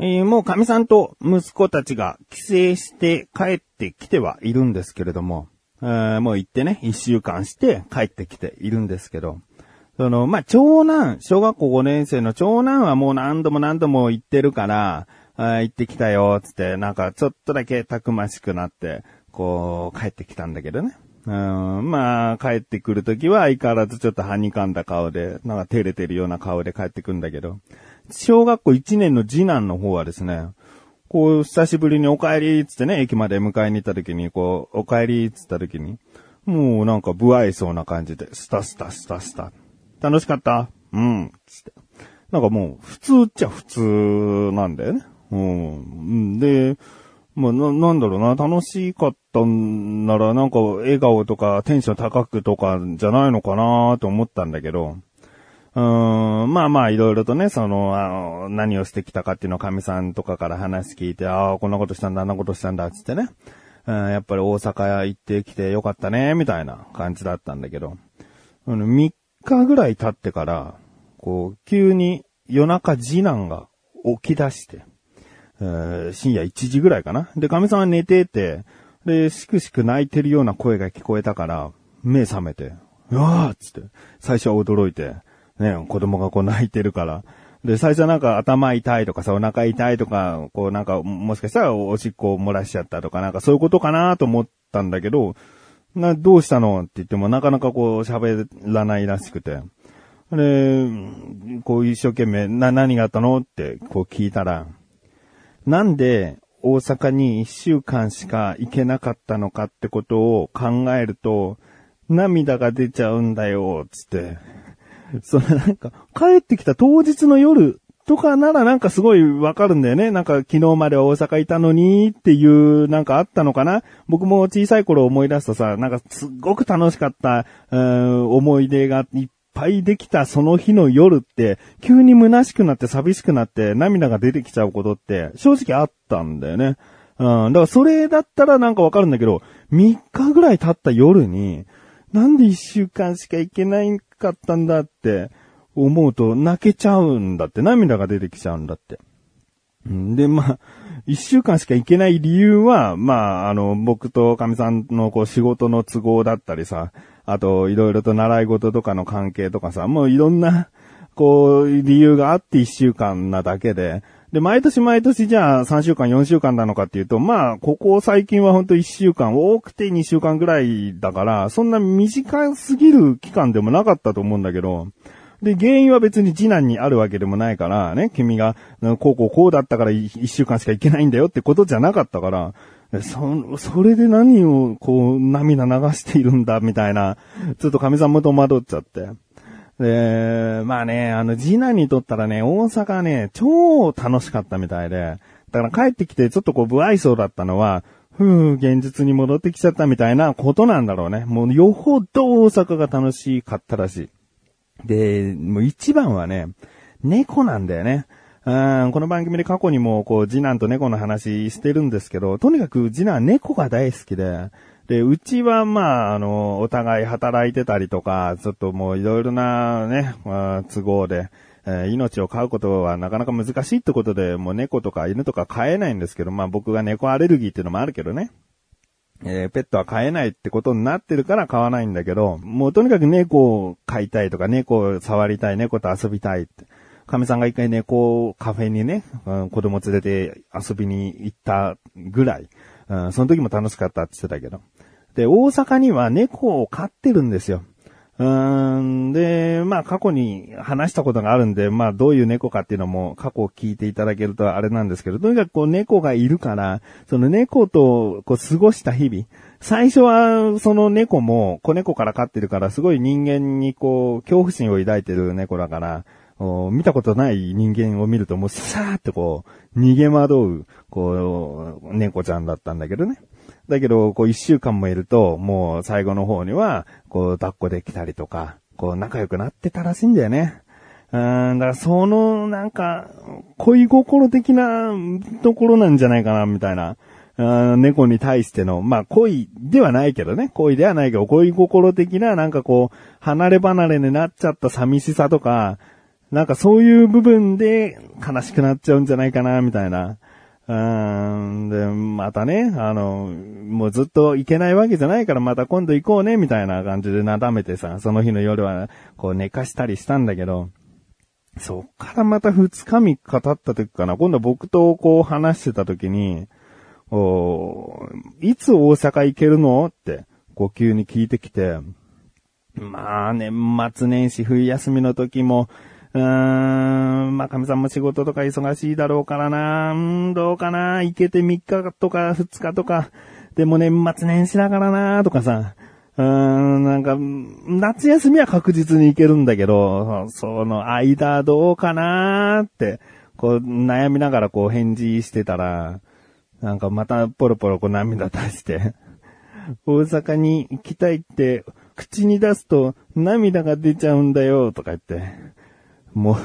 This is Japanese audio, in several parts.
えーもう神さんと息子たちが帰省して帰ってきてはいるんですけれども、えーもう行ってね、一週間して帰ってきているんですけど、その、まあ、長男、小学校5年生の長男はもう何度も何度も行ってるから、あ行ってきたよ、つって、なんかちょっとだけたくましくなって、こう、帰ってきたんだけどね。うん、まあ、帰ってくるときは相変わらずちょっとはにかんだ顔で、なんか照れてるような顔で帰ってくんだけど、小学校1年の次男の方はですね、こう、久しぶりにお帰りっつってね、駅まで迎えに行った時に、こう、お帰りっつった時に、もうなんか不愛想な感じで、スタスタスタスタ。楽しかった？うん。つって。なんかもう、普通っちゃ普通なんだよね。うんうん。で、まあ、な、なんだろうな、楽しかったんなら、なんか、笑顔とか、テンション高くとか、じゃないのかなと思ったんだけど、うーん、まあまあ、いろいろとね、その、あの、何をしてきたかっていうのを神さんとかから話聞いて、ああ、こんなことしたんだ、あんなことしたんだ、つってね。うん、やっぱり大阪行ってきてよかったね、みたいな感じだったんだけど、あの、3日ぐらい経ってから、こう、急に夜中次男が起き出して、え深夜1時ぐらいかな。で、神さんは寝てて、で、しくしく泣いてるような声が聞こえたから、目覚めて、うわーっつって、最初は驚いて、ね、子供がこう泣いてるから。で、最初なんか頭痛いとかさ、お腹痛いとか、こうなんか、もしかしたらおしっこを漏らしちゃったとか、なんかそういうことかなと思ったんだけど、な、どうしたのって言ってもなかなかこう喋らないらしくて。で、こう一生懸命、な、何があったのってこう聞いたら、なんで大阪に一週間しか行けなかったのかってことを考えると、涙が出ちゃうんだよ、つって。それなんか、帰ってきた当日の夜とかならなんかすごいわかるんだよね。なんか昨日までは大阪いたのにっていうなんかあったのかな僕も小さい頃思い出すとさ、なんかすっごく楽しかった、うん思い出がいっぱいできたその日の夜って、急に虚しくなって寂しくなって涙が出てきちゃうことって正直あったんだよね。うん、だからそれだったらなんかわかるんだけど、3日ぐらい経った夜に、なんで1週間しか行けないかったんだって思うと泣けちゃうんだって、涙が出てきちゃうんだって。うんで、まあ、一週間しか行けない理由は、まあ、あの、僕と神さんのこう仕事の都合だったりさ、あと、いろいろと習い事とかの関係とかさ、もういろんな、こう、理由があって一週間なだけで、で、毎年毎年じゃあ3週間、4週間なのかっていうと、まあ、ここ最近はほんと1週間、多くて2週間ぐらいだから、そんな短すぎる期間でもなかったと思うんだけど、で、原因は別に次男にあるわけでもないから、ね、君が、こうこうこうだったから1週間しか行けないんだよってことじゃなかったから、そ、それで何をこう涙流しているんだみたいな、ちょっと神さんも戸惑っちゃって。で、まあね、あの、次男にとったらね、大阪ね、超楽しかったみたいで、だから帰ってきてちょっとこう、不愛想だったのは、ふう、現実に戻ってきちゃったみたいなことなんだろうね。もう、よほど大阪が楽しかったらしい。で、もう一番はね、猫なんだよね。うん、この番組で過去にも、こう、次男と猫の話してるんですけど、とにかく次男は猫が大好きで、で、うちは、まあ、あの、お互い働いてたりとか、ちょっともういろいろなね、まあ都合で、え命を飼うことはなかなか難しいってことで、もう猫とか犬とか飼えないんですけど、まあ僕が猫アレルギーっていうのもあるけどね。えーペットは飼えないってことになってるから飼わないんだけど、もうとにかく猫を飼いたいとか、猫を触りたい、猫と遊びたいって。神さんが一回猫カフェにね、うん子供連れて遊びに行ったぐらい、うんその時も楽しかったって言ってたけど。で、大阪には猫を飼ってるんですよ。うーん、で、まあ過去に話したことがあるんで、まあどういう猫かっていうのも過去を聞いていただけるとあれなんですけど、とにかくこう猫がいるから、その猫とこう過ごした日々、最初はその猫も子猫から飼ってるからすごい人間にこう恐怖心を抱いてる猫だから、見たことない人間を見るともう さーってこう逃げ惑う、こう、猫ちゃんだったんだけどね。だけど、こう一週間もいると、もう最後の方には、こう抱っこできたりとか、こう仲良くなってたらしいんだよね。うん、だからその、なんか、恋心的なところなんじゃないかな、みたいな。猫に対しての、まあ恋ではないけどね、恋ではないけど、恋心的な、なんかこう、離れ離れになっちゃった寂しさとか、なんかそういう部分で悲しくなっちゃうんじゃないかな、みたいな。うん、で、またね、あの、もうずっと行けないわけじゃないからまた今度行こうね、みたいな感じでなだめてさ、その日の夜はこう寝かしたりしたんだけど、そっからまた二日三日経った時かな、今度僕とこう話してた時に、おいつ大阪行けるの？って、こう急に聞いてきて、まあ、年末年始冬休みの時も、うーん、まあ、神さんも仕事とか忙しいだろうからな、うん、どうかな、行けて3日とか2日とか、でも年末年始だからな、とかさ、うーん、なんか、夏休みは確実に行けるんだけど、その間どうかな。ーって、こう悩みながらこう返事してたら、なんかまたポロポロこう涙出して、大阪に行きたいって口に出すと涙が出ちゃうんだよ。とか言って、もう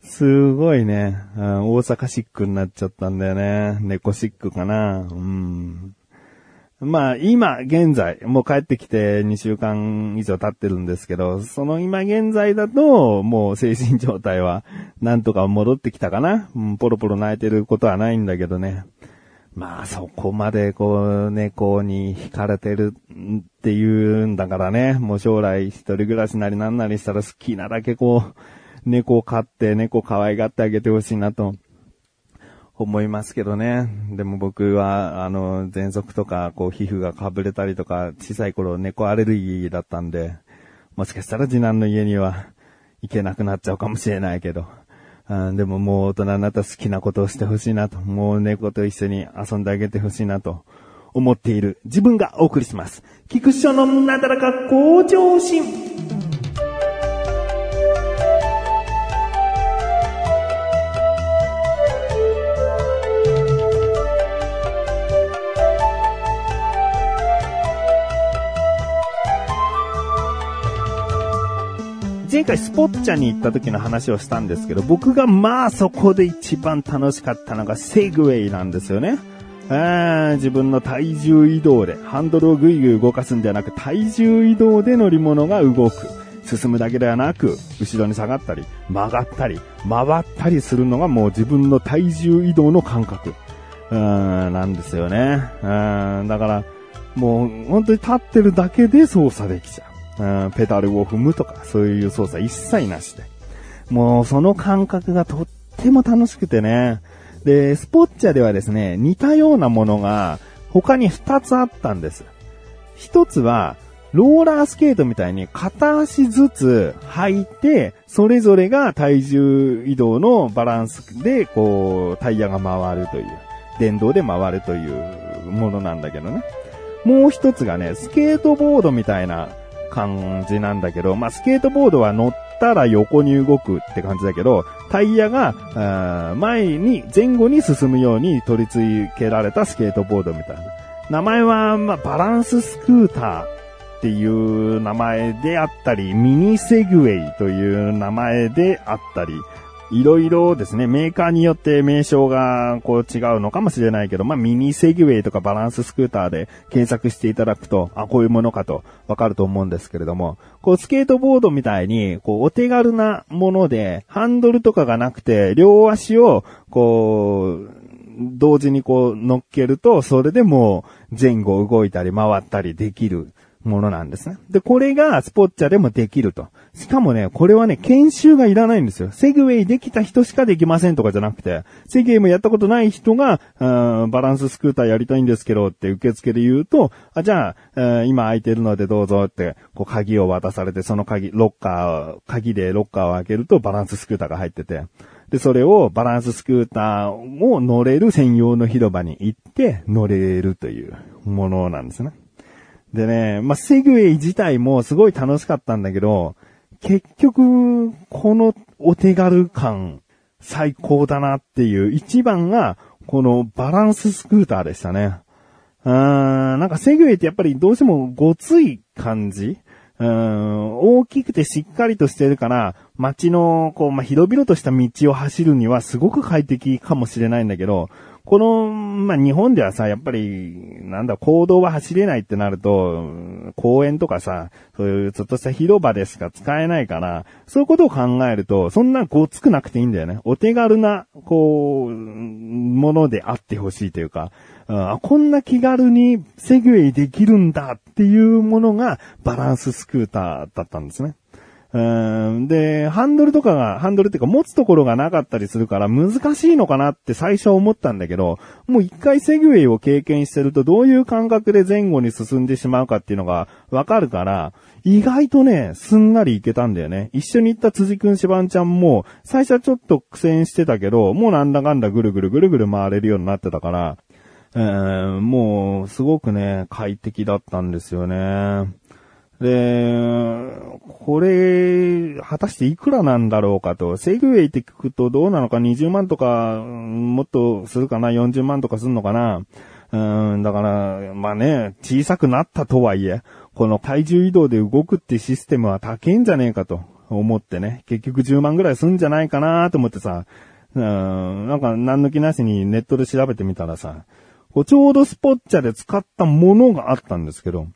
すごいね、大阪シックになっちゃったんだよね。猫シックかな。うん。まあ、今、現在、もう帰ってきて2週間以上経ってるんですけど、その今現在だと、もう精神状態は、なんとか戻ってきたかな。うん、ポロポロ泣いてることはないんだけどね。まあ、そこまで、こう、猫に惹かれてるっていうんだからね。もう将来一人暮らしなりなんなりしたら好きなだけこう、猫を飼って、猫可愛がってあげてほしいなと思いますけどね。でも僕は、あの、喘息とか、こう、皮膚がかぶれたりとか、小さい頃猫アレルギーだったんで、もしかしたら次男の家には行けなくなっちゃうかもしれないけど。あでももう大人になったら好きなことをしてほしいなと、もう猫と一緒に遊んであげてほしいなと思っている自分がお送りします。菊師匠のなだらか向上心。前回スポッチャに行った時の話をしたんですけど、僕がまあそこで一番楽しかったのがセグウェイなんですよね。自分の体重移動で、ハンドルをぐいぐい動かすんではなく、体重移動で乗り物が動く。進むだけではなく、後ろに下がったり、曲がったり、回ったりするのがもう自分の体重移動の感覚。うん、なんですよね。うん、だから、もう本当に立ってるだけで操作できちゃう。うん、ペダルを踏むとか、そういう操作一切なしで。もうその感覚がとっても楽しくてね。で、スポッチャではですね、似たようなものが他に二つあったんです。一つは、ローラースケートみたいに片足ずつ履いて、それぞれが体重移動のバランスで、こう、タイヤが回るという、電動で回るというものなんだけどね。もう一つがね、スケートボードみたいな感じなんだけど、まあ、スケートボードは乗ったら横に動くって感じだけど、タイヤが、前に、前後に進むように取り付けられたスケートボードみたいな。名前は、まあ、バランススクーターっていう名前であったり、ミニセグウェイという名前であったり、いろいろですね、メーカーによって名称がこう違うのかもしれないけど、まあ、ミニセグウェイとかバランススクーターで検索していただくと、あ、こういうものかとわかると思うんですけれども、こうスケートボードみたいに、こうお手軽なもので、ハンドルとかがなくて、両足を、こう、同時にこう乗っけると、それでも前後動いたり回ったりできる。ものなんですね。で、これがスポッチャでもできると。しかもね、これはね、研修がいらないんですよ。セグウェイできた人しかできませんとかじゃなくて、セグウェイもやったことない人が、バランススクーターやりたいんですけどって受付で言うと、あじゃあ、今空いてるのでどうぞって、こう鍵を渡されて、その鍵、ロッカー、鍵でロッカーを開けるとバランススクーターが入ってて、で、それをバランススクーターを乗れる専用の広場に行って乗れるというものなんですね。でね、まあ、セグウェイ自体もすごい楽しかったんだけど、結局、このお手軽感、最高だなっていう一番が、このバランススクーターでしたね。うーん、なんかセグウェイってやっぱりどうしてもごつい感じ？うん、大きくてしっかりとしてるから、街の、こう、まあ、広々とした道を走るにはすごく快適かもしれないんだけど、この、まあ、日本ではさ、やっぱり、なんだ、行動は走れないってなると、公園とかさ、そういうちょっとした広場でしか使えないから、そういうことを考えると、そんなごつくなくていいんだよね。お手軽な、こう、ものであってほしいというか、あこんな気軽にセグウェイできるんだっていうものがバランススクーターだったんですね。うんで、ハンドルとかが、ハンドルっていうか持つところがなかったりするから難しいのかなって最初思ったんだけど、もう一回セグウェイを経験してるとどういう感覚で前後に進んでしまうかっていうのがわかるから、意外とね、すんなりいけたんだよね。一緒に行った辻くんしばんちゃんも、最初はちょっと苦戦してたけど、もうなんだかんだぐるぐるぐるぐる回れるようになってたから、えー、もう、すごくね、快適だったんですよね。で、これ、果たしていくらなんだろうかと。セグウェイって聞くとどうなのか？20万とか、もっとするかな ?40 万とかするのかな？うん、だから、まあね、小さくなったとはいえ、この体重移動で動くってシステムは高いんじゃねえかと。思ってね、結局10万ぐらいすんじゃないかなと思ってさ、うん、なんか何抜きなしにネットで調べてみたらさ、こうちょうどスポッチャで使ったものがあったんですけど、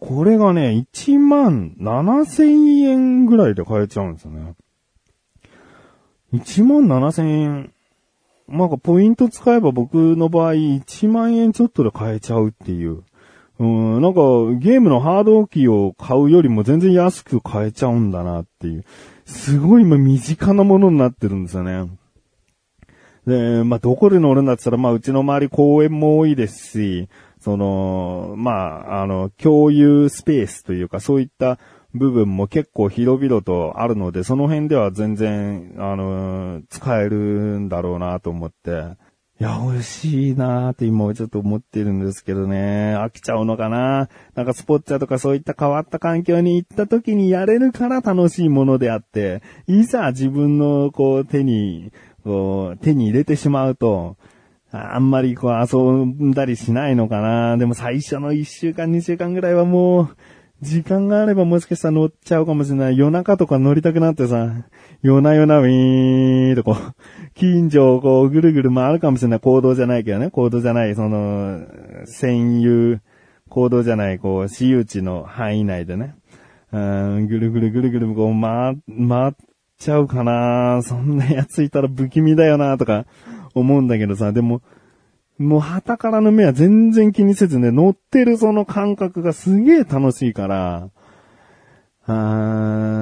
これがね、1万7千円ぐらいで買えちゃうんですよね。1万7千円。なんかポイント使えば僕の場合1万円ちょっとで買えちゃうっていう。うん、なんかゲームのハード機を買うよりも全然安く買えちゃうんだなっていう。すごい今身近なものになってるんですよね。で、まあ、どこで乗るんだって言ったら、まあ、うちの周り公園も多いですし、その、まあ、あの、共有スペースというか、そういった部分も結構広々とあるので、その辺では全然、あの、使えるんだろうなと思って、いや、美味しいなーって今ちょっと思ってるんですけどね。飽きちゃうのかななんかスポッチャとかそういった変わった環境に行った時にやれるから楽しいものであって、いざ自分のこう手に、こう手に入れてしまうと、あんまりこう遊んだりしないのかな。でも最初の1週間2週間ぐらいはもう、時間があればもしかしたら乗っちゃうかもしれない。夜中とか乗りたくなってさ、夜な夜なウィーンとこう、近所をこうぐるぐる回るかもしれない。行動じゃないけどね。行動じゃない、その、占有、行動じゃない、こう、私有地の範囲内でね。うん、ぐるぐるぐるぐるこう回、回っちゃうかな。そんなやついたら不気味だよな、とか。思うんだけどさ、でも、もう旗からの目は全然気にせずね、乗ってるその感覚がすげえ楽しいから、あ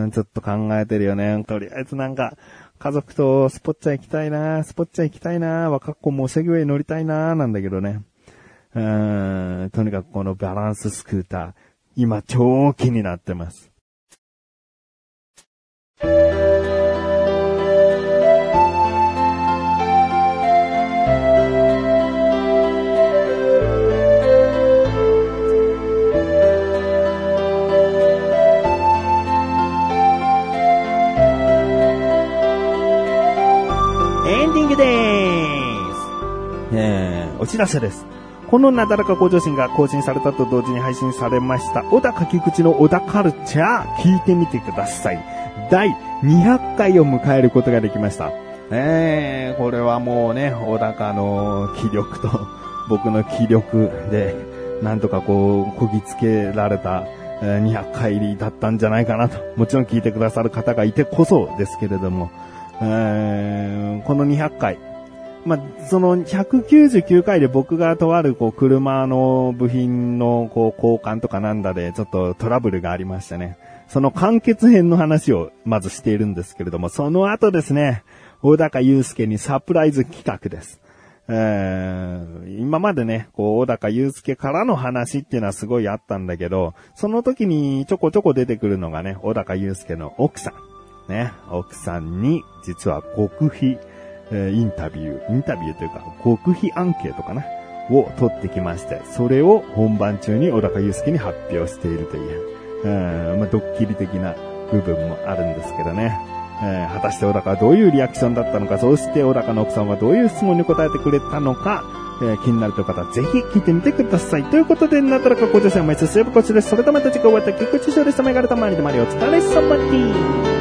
ー、ちょっと考えてるよね。とりあえずなんか、家族とスポッチャ行きたいな、スポッチャ行きたいな、若っ子もセグウェイ乗りたいな、なんだけどね。うーん、とにかくこのバランススクーター、今超気になってます。お知らせです。このなだらか向上心が更新されたと同時に配信されました、小田書き口の小田カルチャー、聞いてみてください。第200回を迎えることができました。えー、これはもうね、小高の気力と 僕の気力で、なんとかこう、こぎつけられた、200回だったんじゃないかなと。もちろん聞いてくださる方がいてこそですけれども、えー、この200回、まあ、その199回で僕がとあるこう車の部品のこう交換とかなんだでちょっとトラブルがありましたね。その完結編の話をまずしているんですけれども、その後ですね、小高祐介にサプライズ企画です。えー、今までね、こう、小高祐介からの話っていうのはすごいあったんだけど、その時にちょこちょこ出てくるのがね、小高祐介の奥さん。ね、奥さんに、実は極秘、えインタビュー、インタビューというか、極秘アンケートかなを取ってきまして、それを本番中に小高祐介に発表しているという、うん、まあ、ドッキリ的な部分もあるんですけどね。えー、果たして小高はどういうリアクションだったのか、そして小高の奥さんはどういう質問に答えてくれたのか、えー、気になるという方はぜひ聞いてみてください。ということで、なったらかご女性は毎週水曜日こちです。それとまた次回終わった菊池勝利様がれたまりでまりお疲れ様です。